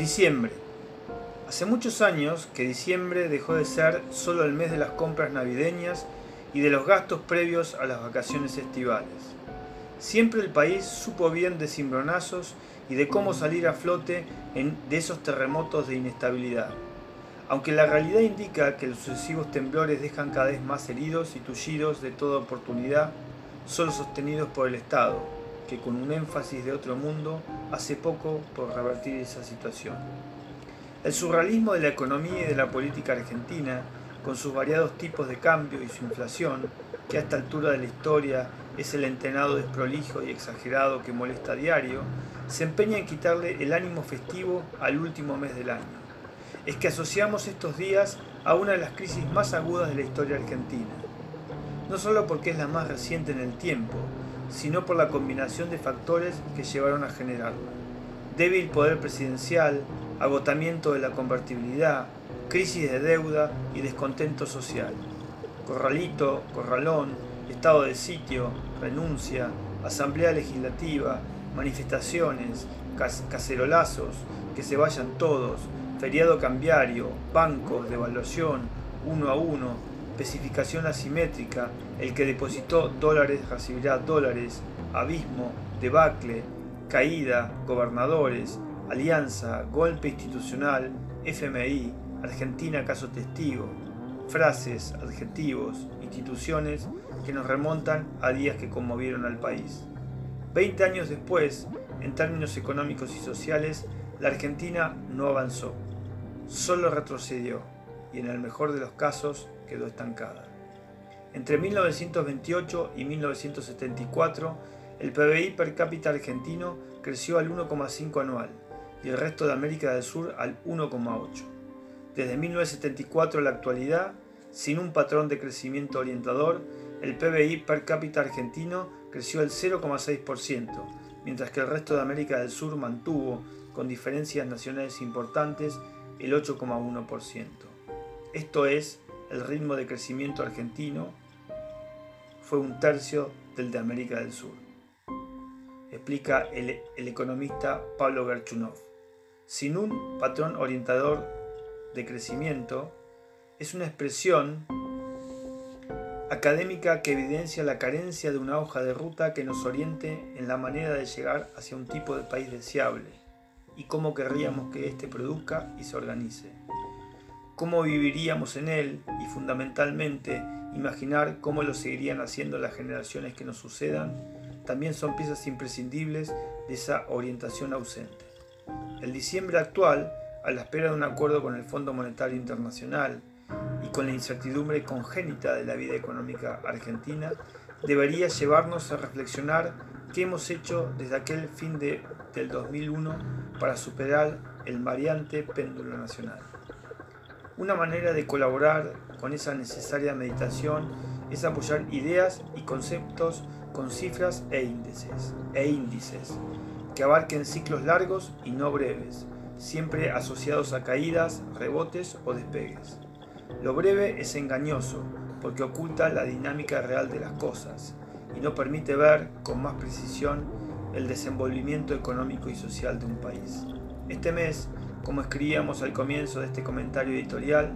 Diciembre. Hace muchos años que diciembre dejó de ser solo el mes de las compras navideñas y de los gastos previos a las vacaciones estivales. Siempre el país supo bien de cimbronazos y de cómo salir a flote en, de esos terremotos de inestabilidad. Aunque la realidad indica que los sucesivos temblores dejan cada vez más heridos y tullidos de toda oportunidad, solo sostenidos por el Estado, que con un énfasis de otro mundo hace poco por revertir esa situación. El surrealismo de la economía y de la política argentina, con sus variados tipos de cambio y su inflación, que a esta altura de la historia es el entrenado desprolijo y exagerado que molesta a diario, se empeña en quitarle el ánimo festivo al último mes del año. Es que asociamos estos días a una de las crisis más agudas de la historia argentina. No solo porque es la más reciente en el tiempo, sino por la combinación de factores que llevaron a generarla. Débil poder presidencial, agotamiento de la convertibilidad, crisis de deuda y descontento social. Corralito, corralón, estado de sitio, renuncia, asamblea legislativa, manifestaciones, cacerolazos, que se vayan todos, feriado cambiario, bancos, devaluación, uno a uno, especificación asimétrica, el que depositó dólares recibirá dólares, abismo, debacle, caída, gobernadores, alianza, golpe institucional, FMI, Argentina caso testigo, frases, adjetivos, instituciones que nos remontan a días que conmovieron al país. Veinte años después, en términos económicos y sociales, la Argentina no avanzó, solo retrocedió y en el mejor de los casos quedó estancada. Entre 1928 y 1974, el PBI per cápita argentino creció al 1,5 anual y el resto de América del Sur al 1,8. Desde 1974 a la actualidad, sin un patrón de crecimiento orientador, el PBI per cápita argentino creció al 0,6%, mientras que el resto de América del Sur mantuvo, con diferencias nacionales importantes, el 8,1%. Esto es, el ritmo de crecimiento argentino fue un tercio del de América del Sur explica el, economista Pablo Gerchunov. Sin un patrón orientador de crecimiento, es una expresión académica que evidencia la carencia de una hoja de ruta que nos oriente en la manera de llegar hacia un tipo de país deseable y cómo querríamos que éste produzca y se organice. Cómo viviríamos en él y fundamentalmente imaginar cómo lo seguirían haciendo las generaciones que nos sucedan también son piezas imprescindibles de esa orientación ausente. El diciembre actual, a la espera de un acuerdo con el Fondo Monetario Internacional y con la incertidumbre congénita de la vida económica argentina, debería llevarnos a reflexionar qué hemos hecho desde aquel fin de, del 2001 para superar el variante péndulo nacional. Una manera de colaborar con esa necesaria meditación es apoyar ideas y conceptos con cifras e índices, e índices que abarquen ciclos largos y no breves, siempre asociados a caídas, rebotes o despegues. Lo breve es engañoso porque oculta la dinámica real de las cosas y no permite ver con más precisión el desenvolvimiento económico y social de un país. Este mes, como escribíamos al comienzo de este comentario editorial,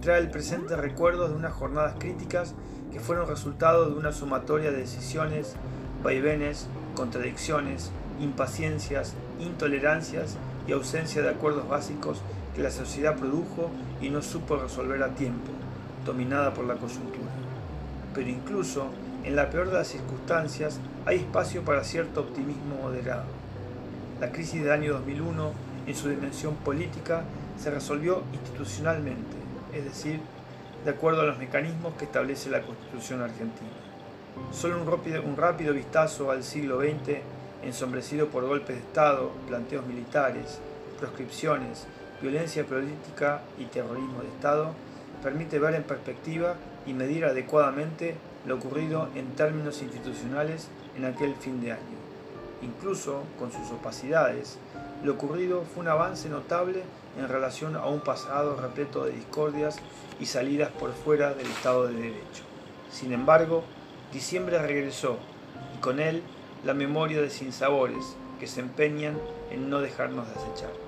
trae el presente recuerdos de unas jornadas críticas que fueron resultado de una sumatoria de decisiones, vaivenes, contradicciones, impaciencias, intolerancias y ausencia de acuerdos básicos que la sociedad produjo y no supo resolver a tiempo, dominada por la coyuntura. Pero incluso en la peor de las circunstancias hay espacio para cierto optimismo moderado. La crisis del año 2001, en su dimensión política, se resolvió institucionalmente, es decir, de acuerdo a los mecanismos que establece la Constitución argentina. Solo un rápido, un rápido vistazo al siglo XX, ensombrecido por golpes de Estado, planteos militares, proscripciones, violencia política y terrorismo de Estado, permite ver en perspectiva y medir adecuadamente lo ocurrido en términos institucionales en aquel fin de año. Incluso con sus opacidades, lo ocurrido fue un avance notable en relación a un pasado repleto de discordias y salidas por fuera del Estado de Derecho. Sin embargo, diciembre regresó y con él la memoria de sinsabores que se empeñan en no dejarnos de acechar.